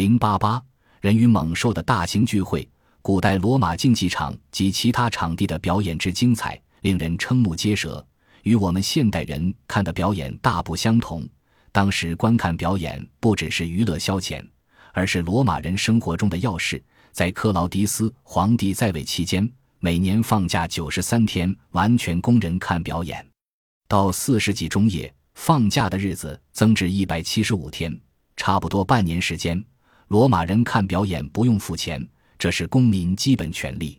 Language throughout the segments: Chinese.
零八八人与猛兽的大型聚会，古代罗马竞技场及其他场地的表演之精彩，令人瞠目结舌，与我们现代人看的表演大不相同。当时观看表演不只是娱乐消遣，而是罗马人生活中的要事。在克劳迪斯皇帝在位期间，每年放假九十三天，完全供人看表演。到四世纪中叶，放假的日子增至一百七十五天，差不多半年时间，罗马人看表演不用付钱，这是公民基本权利。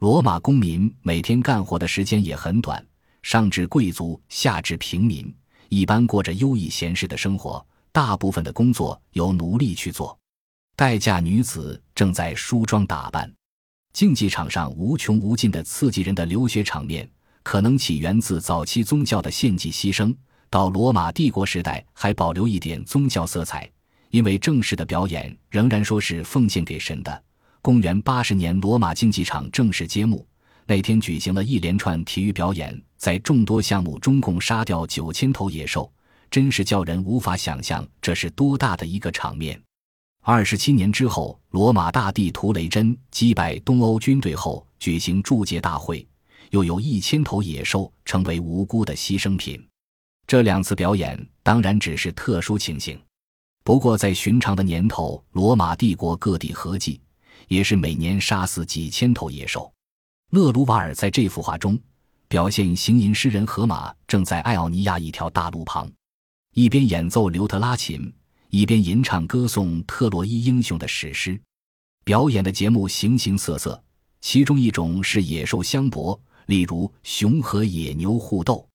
罗马公民每天干活的时间也很短，上至贵族，下至平民，一般过着优逸闲适的生活，大部分的工作由奴隶去做。待嫁女子正在梳妆打扮，竞技场上无穷无尽的刺激人的流血场面，可能起源自早期宗教的献祭牺牲。到罗马帝国时代还保留一点宗教色彩，因为正式的表演仍然说是奉献给神的。公元八十年，罗马竞技场正式揭幕，那天举行了一连串体育表演，在众多项目中共杀掉九千头野兽，真是叫人无法想象这是多大的一个场面。二十七年之后，罗马大帝图雷真击败东欧军队后，举行祝捷大会，又有一千头野兽成为无辜的牺牲品。这两次表演当然只是特殊情形，不过在寻常的年头，罗马帝国各地合计也是每年杀死几千头野兽。勒卢瓦尔在这幅画中表现行吟诗人荷马正在爱奥尼亚一条大路旁，一边演奏刘特拉琴。一边吟唱歌颂特洛伊英雄的史诗，表演的节目形形色色，其中一种是野兽相搏，例如熊和野牛互斗。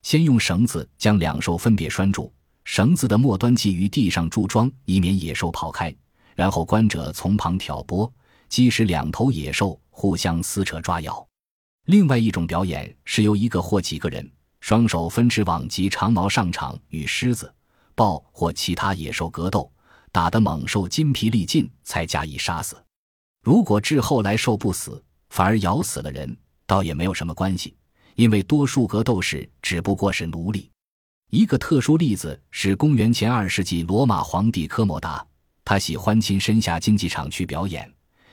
先用绳子将两兽分别拴住，绳子的末端系于地上柱桩，以免野兽跑开。然后观者从旁挑拨，即使两头野兽互相撕扯抓咬。另外一种表演是由一个或几个人双手分持网及长矛上场与狮子。豹或其他野兽格斗，打得猛兽筋疲力尽，才加以杀死。如果至后来兽不死，反而咬死了人，倒也没有什么关系，因为多数格斗士只不过是奴隶。一个特殊例子是公元前二世纪罗马皇帝科莫达，他喜欢亲身下竞技场去表演。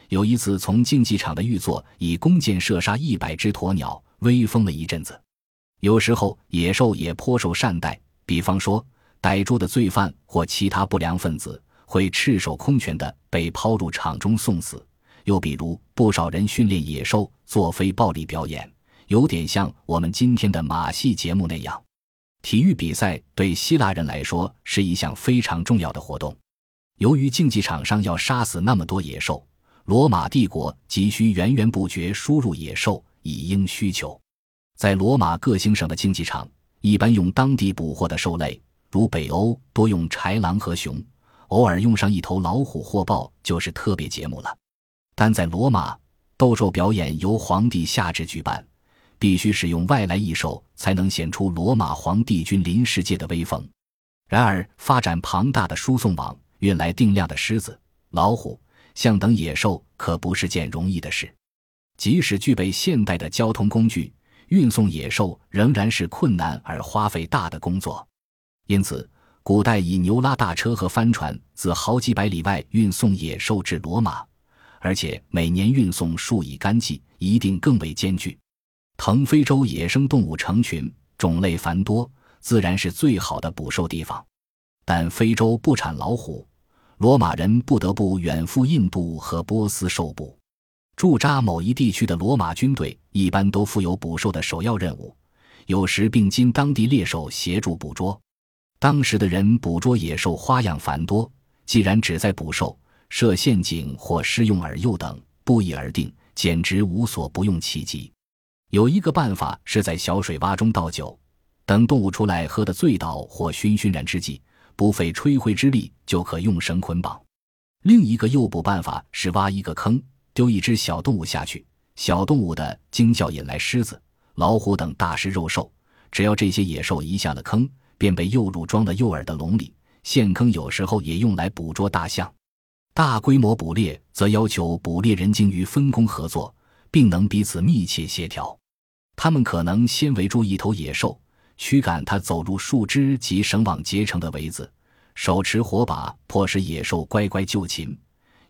有一次，从竞技场的玉座以弓箭射杀一百只鸵鸟，威风了一阵子。有时候野兽也颇受善待，比方说。逮住的罪犯或其他不良分子会赤手空拳的被抛入场中送死。又比如，不少人训练野兽做非暴力表演，有点像我们今天的马戏节目那样。体育比赛对希腊人来说是一项非常重要的活动。由于竞技场上要杀死那么多野兽，罗马帝国急需源源不绝输入野兽以应需求。在罗马各行省的竞技场，一般用当地捕获的兽类。如北欧多用豺狼和熊，偶尔用上一头老虎或豹就是特别节目了。但在罗马，斗兽表演由皇帝下旨举办，必须使用外来异兽才能显出罗马皇帝君临世界的威风。然而，发展庞大的输送网，运来定量的狮子、老虎、象等野兽可不是件容易的事。即使具备现代的交通工具，运送野兽仍然是困难而花费大的工作。因此，古代以牛拉大车和帆船自好几百里外运送野兽至罗马，而且每年运送数以干计，一定更为艰巨。腾非洲野生动物成群，种类繁多，自然是最好的捕兽地方。但非洲不产老虎，罗马人不得不远赴印度和波斯受捕。驻扎某一地区的罗马军队一般都负有捕兽的首要任务，有时并经当地猎手协助捕捉。当时的人捕捉野兽花样繁多，既然只在捕兽、设陷阱或施用饵诱等，不一而定，简直无所不用其极。有一个办法是在小水洼中倒酒，等动物出来喝得醉倒或醺醺然之际，不费吹灰之力就可用绳捆绑。另一个诱捕办法是挖一个坑，丢一只小动物下去，小动物的惊叫引来狮子、老虎等大食肉兽，只要这些野兽一下了坑。便被诱入装了诱饵的笼里。陷坑有时候也用来捕捉大象。大规模捕猎则要求捕猎人精于分工合作，并能彼此密切协调。他们可能先围住一头野兽，驱赶它走入树枝及绳网结成的围子，手持火把，迫使野兽乖乖就擒。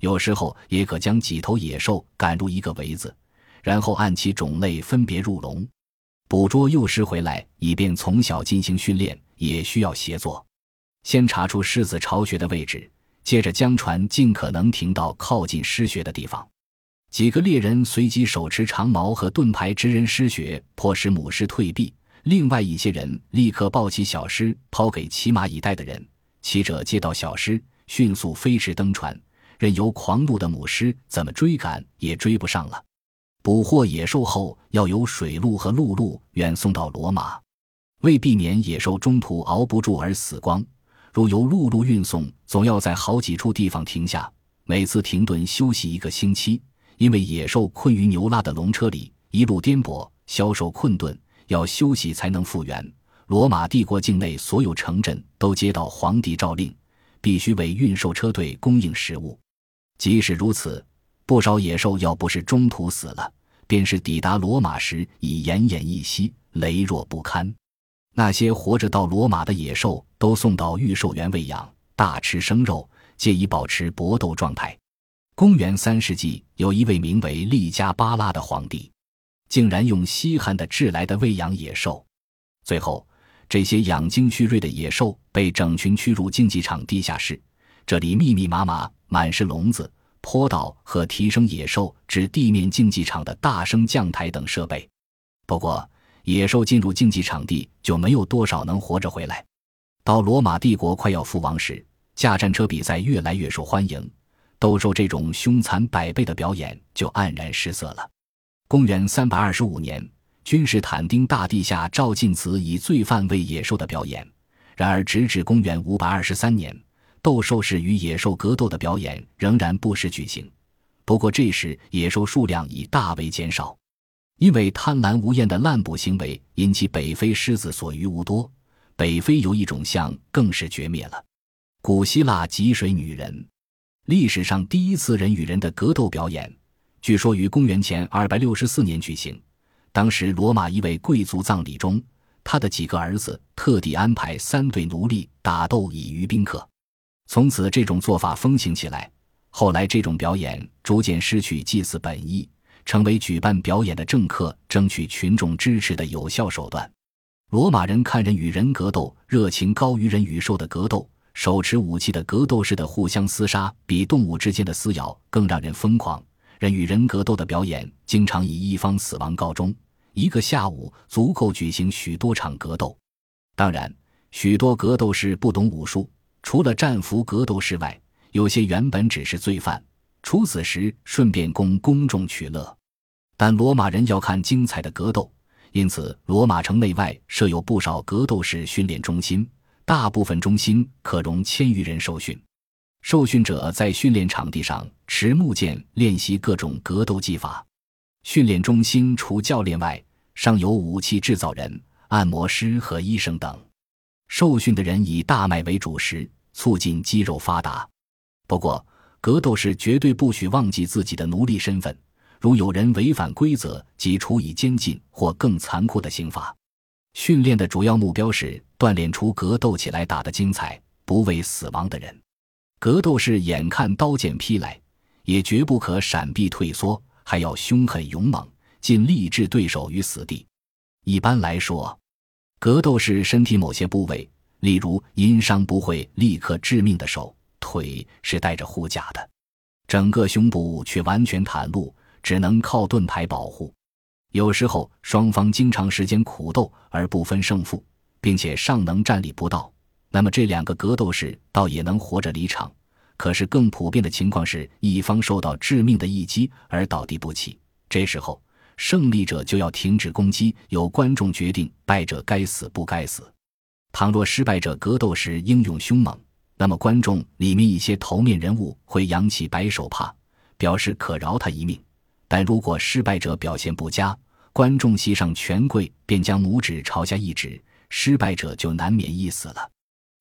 有时候也可将几头野兽赶入一个围子，然后按其种类分别入笼，捕捉幼狮回来，以便从小进行训练。也需要协作，先查出狮子巢穴的位置，接着将船尽可能停到靠近狮穴的地方。几个猎人随即手持长矛和盾牌直人狮穴，迫使母狮退避。另外一些人立刻抱起小狮，抛给骑马以待的人。骑者接到小狮，迅速飞驰登船，任由狂怒的母狮怎么追赶也追不上了。捕获野兽后，要由水路和陆路远送到罗马，为避免野兽中途熬不住而死光，如由陆路运送，总要在好几处地方停下，每次停顿休息一个星期，因为野兽困于牛拉的龙车里，一路颠簸，消受困顿。要休息才能复原。罗马帝国境内所有城镇都接到皇帝诏令，必须为运兽车队供应食物。即使如此，不少野兽要不是中途死了，便是抵达罗马时已奄奄一息，羸弱不堪。那些活着到罗马的野兽都送到御兽园喂养，大吃生肉，借以保持搏斗状态。公元三世纪，有一位名为利加巴拉的皇帝。竟然用稀罕的制来的喂养野兽，最后这些养精蓄锐的野兽被整群驱入竞技场地下室，这里密密麻麻，满是笼子、坡道和提升野兽至地面竞技场的大升降台等设备。不过，野兽进入竞技场地就没有多少能活着回来。到罗马帝国快要覆亡时，驾战车比赛越来越受欢迎，斗兽这种凶残百倍的表演就黯然失色了。公元三百二十五年，君士坦丁大帝下诏禁止以罪犯为野兽的表演。然而，直至公元五百二十三年，斗兽士与野兽格斗的表演仍然不时举行。不过，这时野兽数量已大为减少，因为贪婪无厌的滥捕行为引起北非狮子所余无多。北非有一种象更是绝灭了。古希腊汲水女人，历史上第一次人与人的格斗表演。据说于公元前二百六十四年举行，当时罗马一位贵族葬礼中，他的几个儿子特地安排三对奴隶打斗以娱宾客，从此这种做法风行起来。后来这种表演逐渐失去祭祀本意，成为举办表演的政客争取群众支持的有效手段。罗马人看人与人格斗热情高于人与兽的格斗，手持武器的格斗士的互相厮杀比动物之间的撕咬更让人疯狂。人与人格斗的表演经常以一方死亡告终，一个下午足够举行许多场格斗。当然，许多格斗士不懂武术，除了战俘格斗士外，有些原本只是罪犯，处死时顺便供公众取乐。但罗马人要看精彩的格斗，因此罗马城内外设有不少格斗士训练中心，大部分中心可容千余人受训。受训者在训练场地上持木剑练习各种格斗技法。训练中心除教练外，尚有武器制造人、按摩师和医生等。受训的人以大麦为主食，促进肌肉发达。不过，格斗士绝对不许忘记自己的奴隶身份。如有人违反规则，即处以监禁或更残酷的刑罚。训练的主要目标是锻炼出格斗起来打得精彩、不畏死亡的人。格斗士眼看刀剑劈来，也绝不可闪避退缩，还要凶狠勇猛，尽力置对手于死地。一般来说，格斗士身体某些部位，例如因伤不会立刻致命的手、腿，是带着护甲的；整个胸部却完全袒露，只能靠盾牌保护。有时候，双方经常时间苦斗而不分胜负，并且尚能站立不倒。那么这两个格斗士倒也能活着离场，可是更普遍的情况是一方受到致命的一击而倒地不起。这时候胜利者就要停止攻击，由观众决定败者该死不该死。倘若失败者格斗时英勇凶猛，那么观众里面一些头面人物会扬起白手帕，表示可饶他一命。但如果失败者表现不佳，观众席上权贵便将拇指朝下一指，失败者就难免一死了。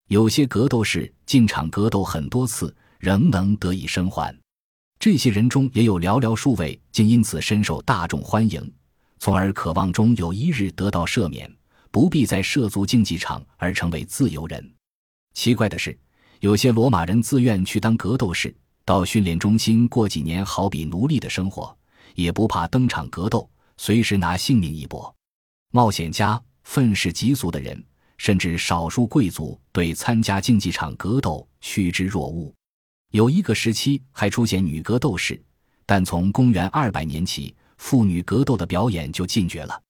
有些格斗士进场格斗很多次，仍能得以生还。这些人中也有寥寥数位，竟因此深受大众欢迎，从而渴望中有一日得到赦免，不必再涉足竞技场而成为自由人。奇怪的是，有些罗马人自愿去当格斗士，到训练中心过几年，好比奴隶的生活，也不怕登场格斗，随时拿性命一搏。冒险家、愤世嫉俗的人，甚至少数贵族，对参加竞技场格斗趋之若鹜。有一个时期还出现女格斗士，但从公元二百年起，妇女格斗的表演就禁绝了。